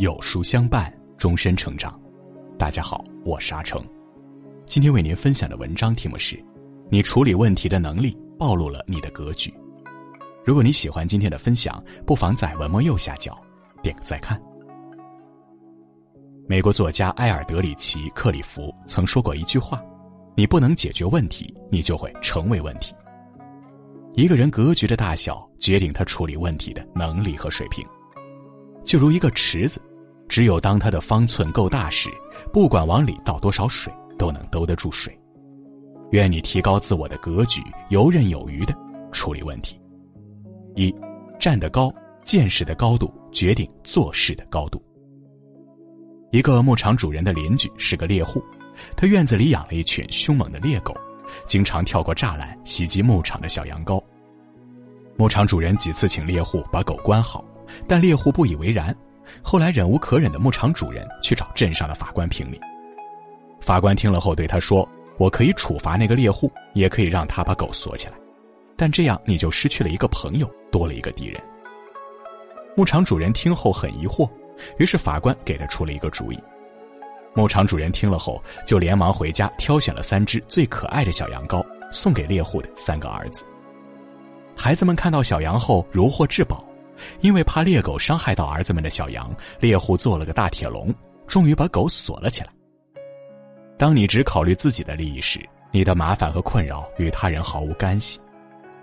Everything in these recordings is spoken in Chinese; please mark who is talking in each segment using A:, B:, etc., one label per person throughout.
A: 有书相伴，终身成长。大家好，我是阿成。今天为您分享的文章题目是：你处理问题的能力暴露了你的格局。如果你喜欢今天的分享，不妨在文末右下角点个再看。美国作家埃尔德里奇·克里夫曾说过一句话：“你不能解决问题，你就会成为问题。”一个人格局的大小，决定他处理问题的能力和水平。就如一个池子，只有当它的方寸够大时，不管往里倒多少水，都能兜得住水。愿你提高自我的格局，游刃有余的处理问题。一，站得高，见识的高度决定做事的高度。一个牧场主人的邻居是个猎户，他院子里养了一群凶猛的猎狗，经常跳过栅栏袭击牧场的小羊羔。牧场主人几次请猎户把狗关好。但猎户不以为然，后来忍无可忍的牧场主人去找镇上的法官评理。法官听了后对他说：“我可以处罚那个猎户，也可以让他把狗锁起来，但这样你就失去了一个朋友，多了一个敌人。”牧场主人听后很疑惑，于是法官给他出了一个主意。牧场主人听了后就连忙回家挑选了三只最可爱的小羊羔，送给猎户的三个儿子。孩子们看到小羊后如获至宝。因为怕猎狗伤害到儿子们的小羊，猎户做了个大铁笼，终于把狗锁了起来。当你只考虑自己的利益时，你的麻烦和困扰与他人毫无干系。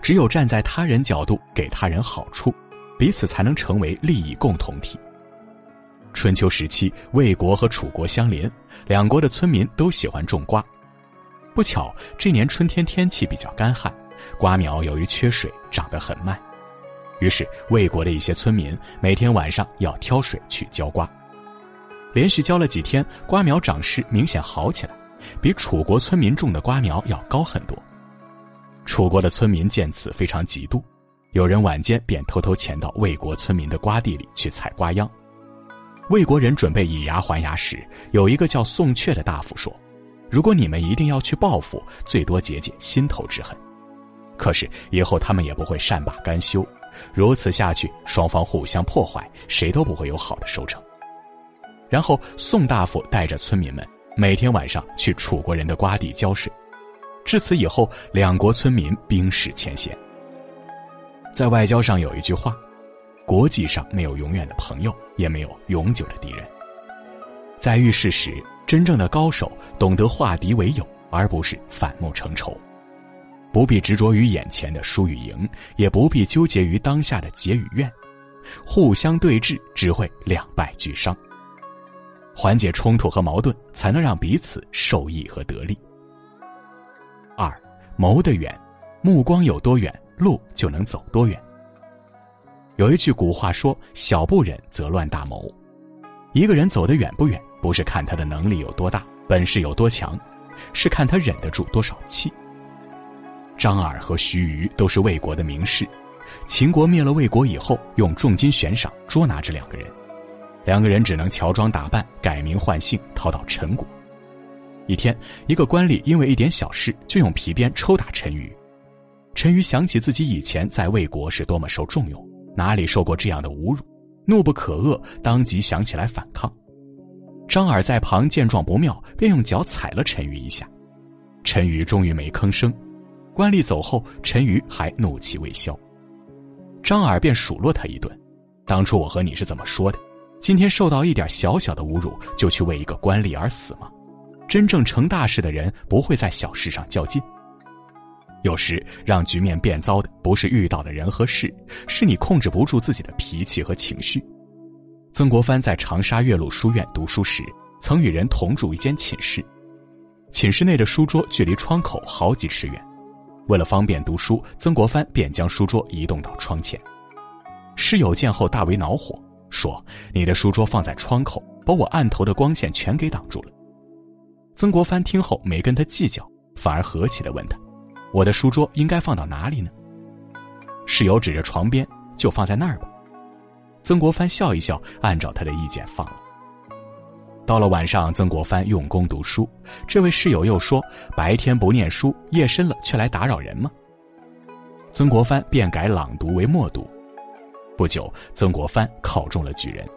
A: 只有站在他人角度给他人好处，彼此才能成为利益共同体。春秋时期，魏国和楚国相邻，两国的村民都喜欢种瓜。不巧，这年春天天气比较干旱，瓜苗由于缺水长得很慢。于是，魏国的一些村民每天晚上要挑水去浇瓜。连续浇了几天，瓜苗长势明显好起来，比楚国村民种的瓜苗要高很多。楚国的村民见此非常嫉妒，有人晚间便偷偷潜到魏国村民的瓜地里去采瓜秧。魏国人准备以牙还牙时，有一个叫宋阙的大夫说：“如果你们一定要去报复，最多解解心头之恨。可是以后他们也不会善罢甘休。”如此下去，双方互相破坏，谁都不会有好的收成。然后，宋大夫带着村民们每天晚上去楚国人的瓜地浇水。至此以后，两国村民冰释前嫌。在外交上有一句话：“国际上没有永远的朋友，也没有永久的敌人。”在遇事时，真正的高手懂得化敌为友，而不是反目成仇。不必执着于眼前的输与赢，也不必纠结于当下的结与怨，互相对峙只会两败俱伤。缓解冲突和矛盾，才能让彼此受益和得利。二，谋得远，目光有多远，路就能走多远。有一句古话说：“小不忍则乱大谋。”一个人走得远不远，不是看他的能力有多大，本事有多强，是看他忍得住多少气。张耳和徐虞都是魏国的名士，秦国灭了魏国以后，用重金悬赏捉拿这两个人，两个人只能乔装打扮，改名换姓，逃到陈国。一天，一个官吏因为一点小事就用皮鞭抽打陈馀，陈馀想起自己以前在魏国是多么受重用，哪里受过这样的侮辱，怒不可遏，当即想起来反抗。张耳在旁见状不妙，便用脚踩了陈馀一下，陈馀终于没吭声。官吏走后，陈瑜还怒气未消，张耳便数落他一顿：“当初我和你是怎么说的？今天受到一点小小的侮辱，就去为一个官吏而死吗？真正成大事的人不会在小事上较劲。有时让局面变糟的不是遇到的人和事，是你控制不住自己的脾气和情绪。”曾国藩在长沙岳麓书院读书时，曾与人同住一间寝室，寝室内的书桌距离窗口好几尺远。为了方便读书，曾国藩便将书桌移动到窗前。室友见后大为恼火，说：“你的书桌放在窗口，把我案头的光线全给挡住了。”曾国藩听后没跟他计较，反而和气的问他：“我的书桌应该放到哪里呢？”室友指着床边：“就放在那儿吧。”曾国藩笑一笑，按照他的意见放了。到了晚上，曾国藩用功读书。这位室友又说：“白天不念书，夜深了却来打扰人吗？”曾国藩便改朗读为默读。不久，曾国藩考中了举人。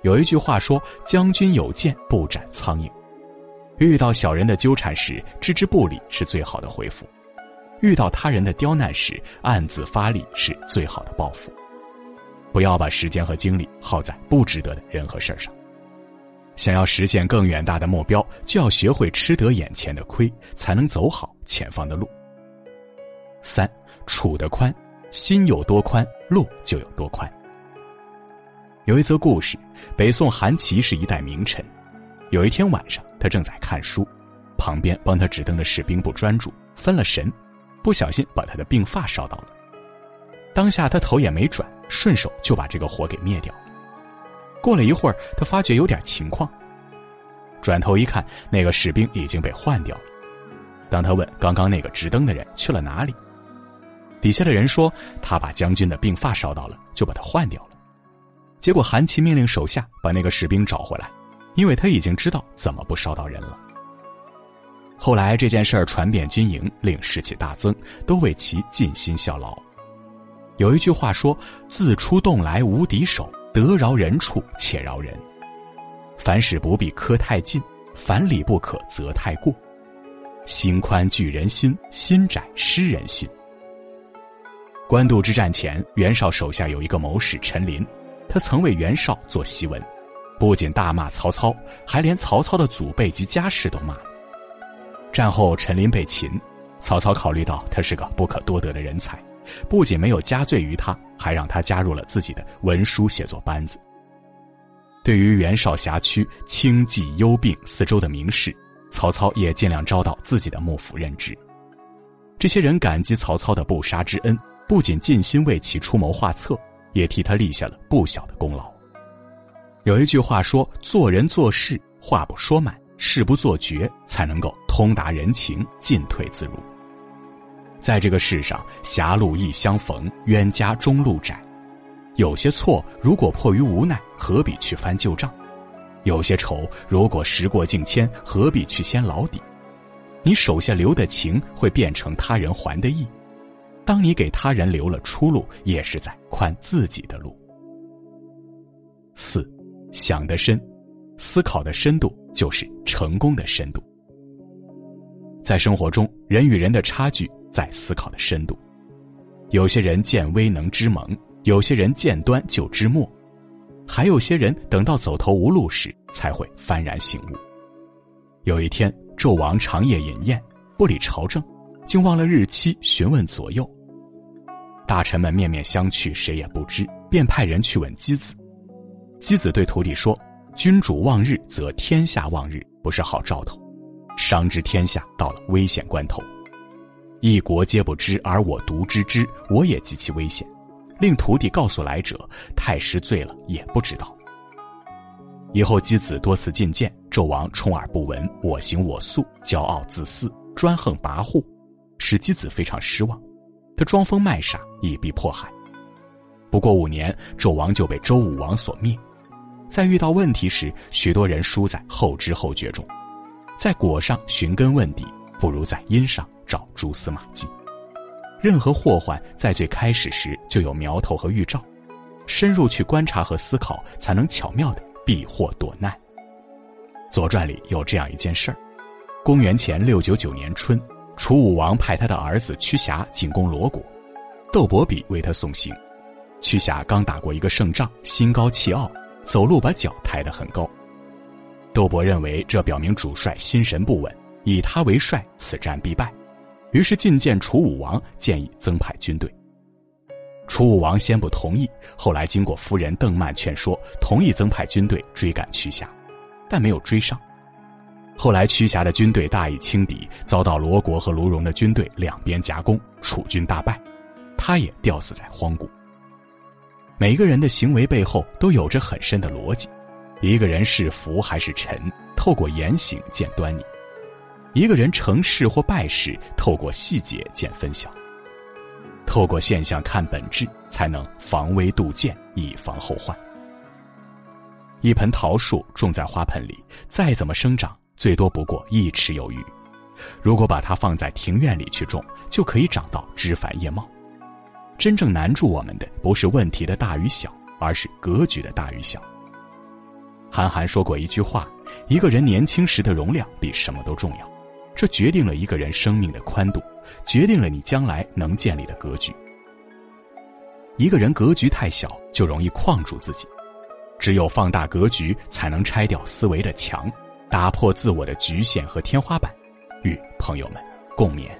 A: 有一句话说：“将军有剑，不斩苍蝇。”遇到小人的纠缠时，置之不理是最好的回复；遇到他人的刁难时，暗自发力是最好的报复。不要把时间和精力耗在不值得的人和事儿上。想要实现更远大的目标，就要学会吃得眼前的亏，才能走好前方的路。三，处得宽，心有多宽，路就有多宽。有一则故事，北宋韩琦是一代名臣。有一天晚上，他正在看书，旁边帮他指灯的士兵不专注，分了神，不小心把他的鬓发烧到了。当下他头也没转，顺手就把这个火给灭掉。过了一会儿，他发觉有点情况，转头一看，那个士兵已经被换掉了。当他问刚刚那个执灯的人去了哪里，底下的人说他把将军的鬓发烧到了，就把他换掉了。结果韩琦命令手下把那个士兵找回来，因为他已经知道怎么不烧到人了。后来这件事儿传遍军营，令士气大增，都为其尽心效劳。有一句话说：“自出洞来无敌手，得饶人处且饶人。凡事不必苛太近，凡理不可责太过。心宽聚人心，心窄失人心。”官渡之战前，袁绍手下有一个谋士陈琳。他曾为袁绍做檄文，不仅大骂曹操，还连曹操的祖辈及家世都骂。战后陈琳被擒，曹操考虑到他是个不可多得的人才，不仅没有加罪于他，还让他加入了自己的文书写作班子。对于袁绍辖区清寂幽并四周的名士，曹操也尽量招到自己的幕府任职。这些人感激曹操的不杀之恩，不仅尽心为其出谋划策。也替他立下了不小的功劳。有一句话说：“做人做事，话不说满，事不做绝，才能够通达人情，进退自如。”在这个世上，狭路易相逢，冤家终路窄。有些错，如果迫于无奈，何必去翻旧账？有些仇，如果时过境迁，何必去掀老底？你手下留的情，会变成他人还的义。当你给他人留了出路，也是在宽自己的路。四，想得深，思考的深度就是成功的深度。在生活中，人与人的差距在思考的深度。有些人见微能知萌，有些人见端就知末，还有些人等到走投无路时才会幡然醒悟。有一天，纣王长夜饮宴，不理朝政，竟忘了日期，询问左右。大臣们面面相觑，谁也不知，便派人去问箕子。箕子对徒弟说：“君主望日，则天下望日，不是好兆头。商之天下到了危险关头，一国皆不知，而我独知之，我也极其危险。令徒弟告诉来者，太师醉了也不知道。”以后箕子多次进谏，纣王充耳不闻，我行我素，骄傲自私，专横跋扈，使箕子非常失望。他装疯卖傻，以避迫害。不过五年，纣王就被周武王所灭。在遇到问题时，许多人输在后知后觉中。在果上寻根问底，不如在因上找蛛丝马迹。任何祸患在最开始时就有苗头和预兆，深入去观察和思考，才能巧妙的避祸躲难。《左传》里有这样一件事儿：公元前六九九年春。楚武王派他的儿子屈瑕进攻罗国，窦伯比为他送行。屈瑕刚打过一个胜仗，心高气傲，走路把脚抬得很高。窦伯认为这表明主帅心神不稳，以他为帅，此战必败。于是觐见楚武王，建议增派军队。楚武王先不同意，后来经过夫人邓曼劝说，同意增派军队追赶屈瑕，但没有追上。后来，屈瑕的军队大意轻敌，遭到罗国和卢戎的军队两边夹攻，楚军大败，他也吊死在荒谷。每个人的行为背后都有着很深的逻辑，一个人是福还是沉，透过言行见端倪；一个人成事或败事，透过细节见分晓。透过现象看本质，才能防微杜渐，以防后患。一盆桃树种在花盆里，再怎么生长。最多不过一尺有余，如果把它放在庭院里去种，就可以长到枝繁叶茂。真正难住我们的，不是问题的大与小，而是格局的大与小。韩寒说过一句话：“一个人年轻时的容量比什么都重要，这决定了一个人生命的宽度，决定了你将来能建立的格局。一个人格局太小，就容易框住自己。只有放大格局，才能拆掉思维的墙，打破自我的局限和天花板。与朋友们共勉。